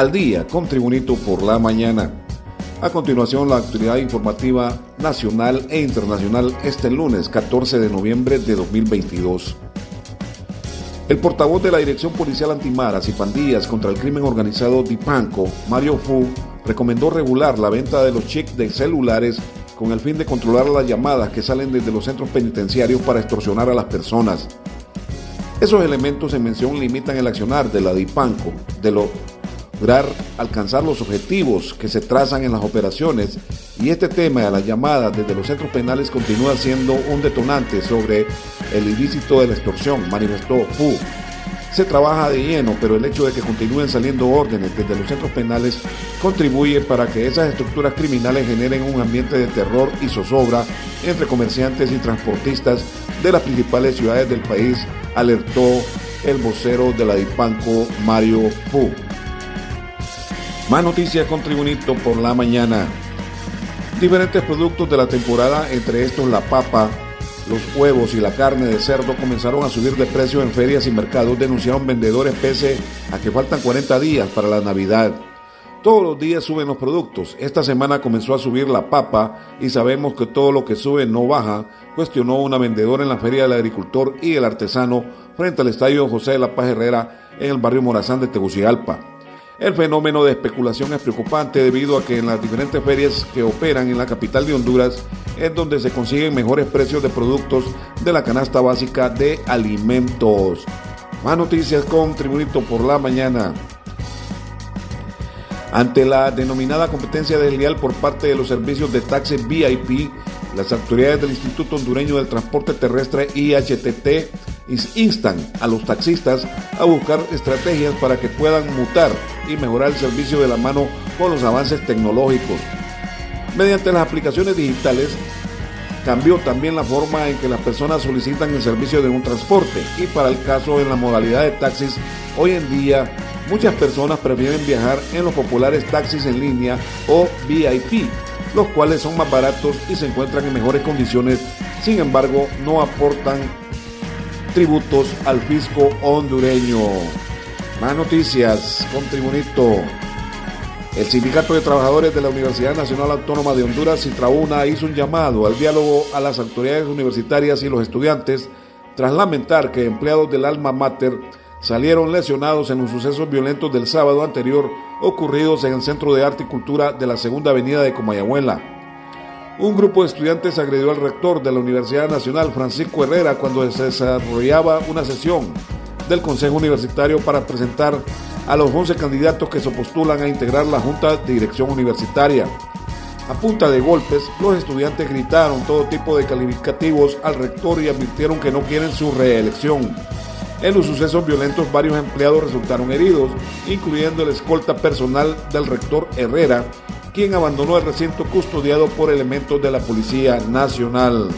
Al día con Tribunito por la mañana. A continuación, la actividad informativa nacional e internacional este lunes 14 de noviembre de 2022. El portavoz de la Dirección Policial Antimaras y Pandillas contra el Crimen Organizado Dipanco, Mario Fu, recomendó regular la venta de los chips de celulares con el fin de controlar las llamadas que salen desde los centros penitenciarios para extorsionar a las personas. Esos elementos en mención limitan el accionar de la DIPANCO, de lo lograr alcanzar los objetivos que se trazan en las operaciones y este tema de las llamadas desde los centros penales continúa siendo un detonante sobre el ilícito de la extorsión, manifestó Fu. Se trabaja de lleno, pero el hecho de que continúen saliendo órdenes desde los centros penales contribuye para que esas estructuras criminales generen un ambiente de terror y zozobra entre comerciantes y transportistas de las principales ciudades del país, alertó el vocero de la DIPANCO, Mario Fu. Más noticias con Tribunito por la mañana. Diferentes productos de la temporada, entre estos la papa, los huevos y la carne de cerdo comenzaron a subir de precio en ferias y mercados, denunciaron vendedores pese a que faltan 40 días para la Navidad. Todos los días suben los productos. Esta semana comenzó a subir la papa y sabemos que todo lo que sube no baja, cuestionó una vendedora en la Feria del Agricultor y el Artesano frente al Estadio José de la Paz Herrera en el barrio Morazán de Tegucigalpa. El fenómeno de especulación es preocupante debido a que en las diferentes ferias que operan en la capital de Honduras es donde se consiguen mejores precios de productos de la canasta básica de alimentos. Más noticias con Tribunito por la mañana. Ante la denominada competencia desleal por parte de los servicios de taxi VIP, las autoridades del Instituto Hondureño del Transporte Terrestre IHTT instan a los taxistas a buscar estrategias para que puedan mutar y mejorar el servicio de la mano con los avances tecnológicos. Mediante las aplicaciones digitales, cambió también la forma en que las personas solicitan el servicio de un transporte y para el caso en la modalidad de taxis, hoy en día muchas personas prefieren viajar en los populares taxis en línea o VIP, los cuales son más baratos y se encuentran en mejores condiciones, sin embargo no aportan tributos al fisco hondureño. Más noticias con Tribunito. El Sindicato de Trabajadores de la Universidad Nacional Autónoma de Honduras, Citrauna, hizo un llamado al diálogo a las autoridades universitarias y los estudiantes tras lamentar que empleados del alma mater salieron lesionados en los sucesos violentos del sábado anterior ocurridos en el Centro de Arte y Cultura de la Segunda Avenida de Comayagüela. Un grupo de estudiantes agredió al rector de la Universidad Nacional, Francisco Herrera, cuando se desarrollaba una sesión del Consejo Universitario para presentar a los 11 candidatos que se postulan a integrar la Junta de Dirección Universitaria. A punta de golpes, los estudiantes gritaron todo tipo de calificativos al rector y advirtieron que no quieren su reelección. En los sucesos violentos varios empleados resultaron heridos, incluyendo el escolta personal del rector Herrera, quien abandonó el recinto custodiado por elementos de la Policía Nacional.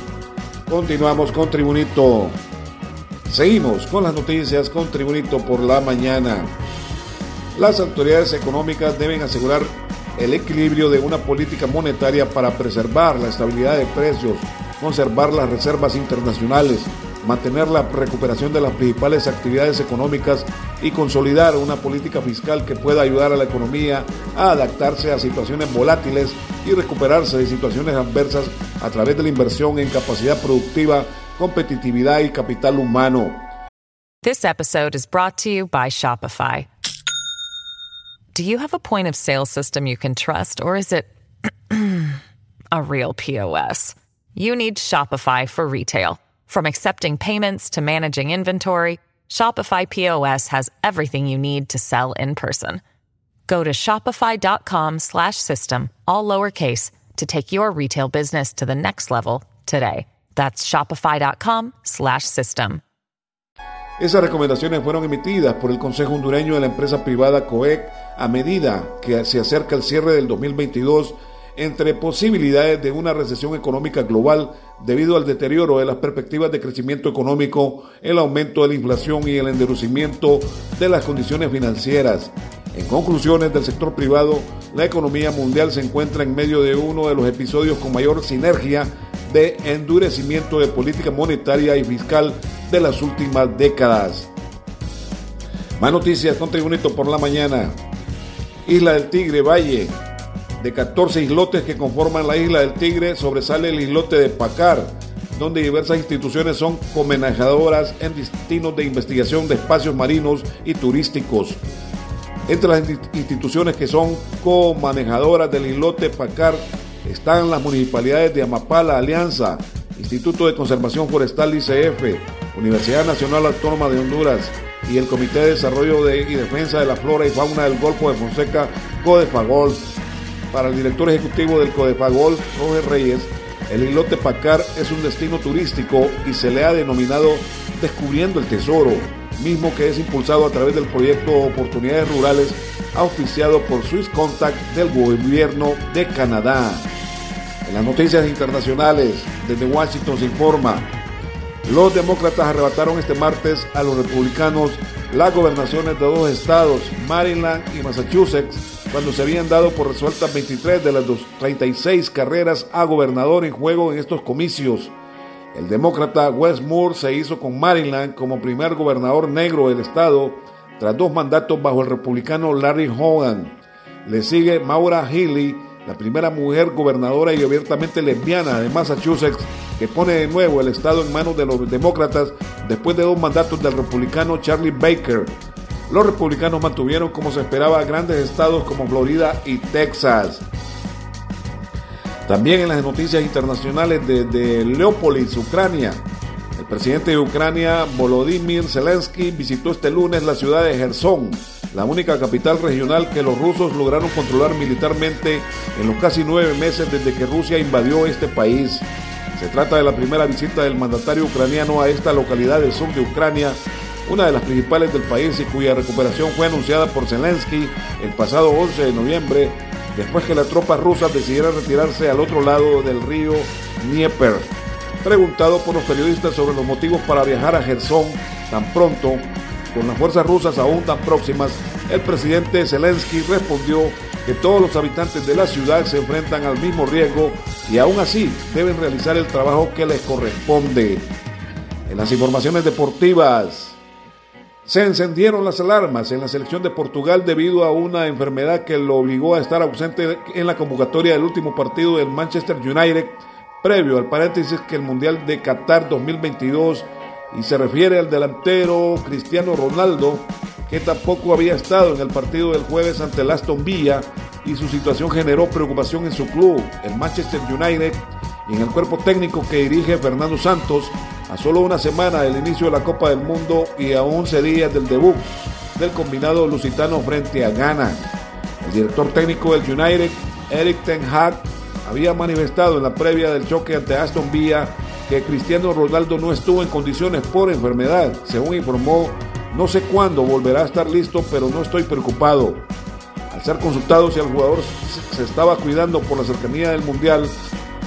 Continuamos con Tribunito. Seguimos con las noticias con Tribunito por la mañana. Las autoridades económicas deben asegurar el equilibrio de una política monetaria para preservar la estabilidad de precios, conservar las reservas internacionales, mantener la recuperación de las principales actividades económicas y consolidar una política fiscal que pueda ayudar a la economía a adaptarse a situaciones volátiles y recuperarse de situaciones adversas a través de la inversión en capacidad productiva competitividad y capital humano. This episode is brought to you by Shopify. Do you have a point of sale system you can trust, or is it a real POS? You need Shopify for retail. From accepting payments to managing inventory, Shopify POS has everything you need to sell in person. Go to shopify.com/system all lowercase to take your retail business to the next level today. That's shopify.com slash system. Esas recomendaciones fueron emitidas por el Consejo Hondureño de la empresa privada COEC a medida que se acerca el cierre del 2022 entre posibilidades de una recesión económica global debido al deterioro de las perspectivas de crecimiento económico, el aumento de la inflación y el endurecimiento de las condiciones financieras. En conclusiones del sector privado, la economía mundial se encuentra en medio de uno de los episodios con mayor sinergia de endurecimiento de política monetaria y fiscal de las últimas décadas. Más noticias con Tribunito por la mañana. Isla del Tigre, Valle. De 14 islotes que conforman la Isla del Tigre, sobresale el islote de Pacar, donde diversas instituciones son comenajadoras en destinos de investigación de espacios marinos y turísticos. Entre las instituciones que son co-manejadoras del islote Pacar están las municipalidades de Amapala, Alianza, Instituto de Conservación Forestal ICF, Universidad Nacional Autónoma de Honduras y el Comité de Desarrollo de y Defensa de la Flora y Fauna del Golfo de Fonseca, CODEFAGOL. Para el director ejecutivo del CODEFAGOL, Roger Reyes, el islote Pacar es un destino turístico y se le ha denominado Descubriendo el Tesoro, mismo que es impulsado a través del proyecto Oportunidades Rurales, auspiciado por Swiss Contact del gobierno de Canadá. En las noticias internacionales, desde Washington se informa, los demócratas arrebataron este martes a los republicanos las gobernaciones de dos estados, Maryland y Massachusetts, cuando se habían dado por resueltas 23 de las 36 carreras a gobernador en juego en estos comicios. El demócrata Wes Moore se hizo con Maryland como primer gobernador negro del estado tras dos mandatos bajo el republicano Larry Hogan. Le sigue Maura Healey, la primera mujer gobernadora y abiertamente lesbiana de Massachusetts, que pone de nuevo el estado en manos de los demócratas después de dos mandatos del republicano Charlie Baker. Los republicanos mantuvieron como se esperaba grandes estados como Florida y Texas. También en las noticias internacionales de, de Leópolis, Ucrania, el presidente de Ucrania, Volodymyr Zelensky, visitó este lunes la ciudad de Gerson, la única capital regional que los rusos lograron controlar militarmente en los casi nueve meses desde que Rusia invadió este país. Se trata de la primera visita del mandatario ucraniano a esta localidad del sur de Ucrania, una de las principales del país y cuya recuperación fue anunciada por Zelensky el pasado 11 de noviembre después que las tropas rusas decidieran retirarse al otro lado del río Dnieper. Preguntado por los periodistas sobre los motivos para viajar a Gerson tan pronto, con las fuerzas rusas aún tan próximas, el presidente Zelensky respondió que todos los habitantes de la ciudad se enfrentan al mismo riesgo y aún así deben realizar el trabajo que les corresponde. En las informaciones deportivas, se encendieron las alarmas en la selección de Portugal debido a una enfermedad que lo obligó a estar ausente en la convocatoria del último partido del Manchester United, previo al paréntesis que el Mundial de Qatar 2022, y se refiere al delantero Cristiano Ronaldo, que tampoco había estado en el partido del jueves ante el Aston Villa y su situación generó preocupación en su club, el Manchester United, y en el cuerpo técnico que dirige Fernando Santos, a solo una semana del inicio de la Copa del Mundo y a 11 días del debut del combinado lusitano frente a Ghana. El director técnico del United, Eric Ten Hag, había manifestado en la previa del choque ante Aston Villa que Cristiano Ronaldo no estuvo en condiciones por enfermedad. Según informó, no sé cuándo volverá a estar listo, pero no estoy preocupado. Al ser consultado si el jugador se estaba cuidando por la cercanía del Mundial,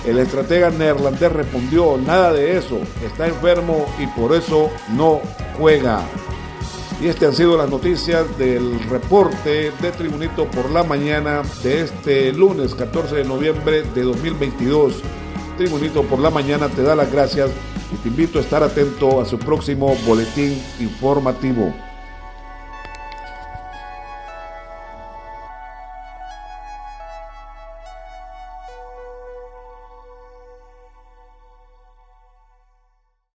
el estratega neerlandés respondió, nada de eso, está enfermo y por eso no juega. Y estas han sido las noticias del reporte de Tribunito por la mañana de este lunes 14 de noviembre de 2022. Tribunito por la mañana te da las gracias y te invito a estar atento a su próximo boletín informativo.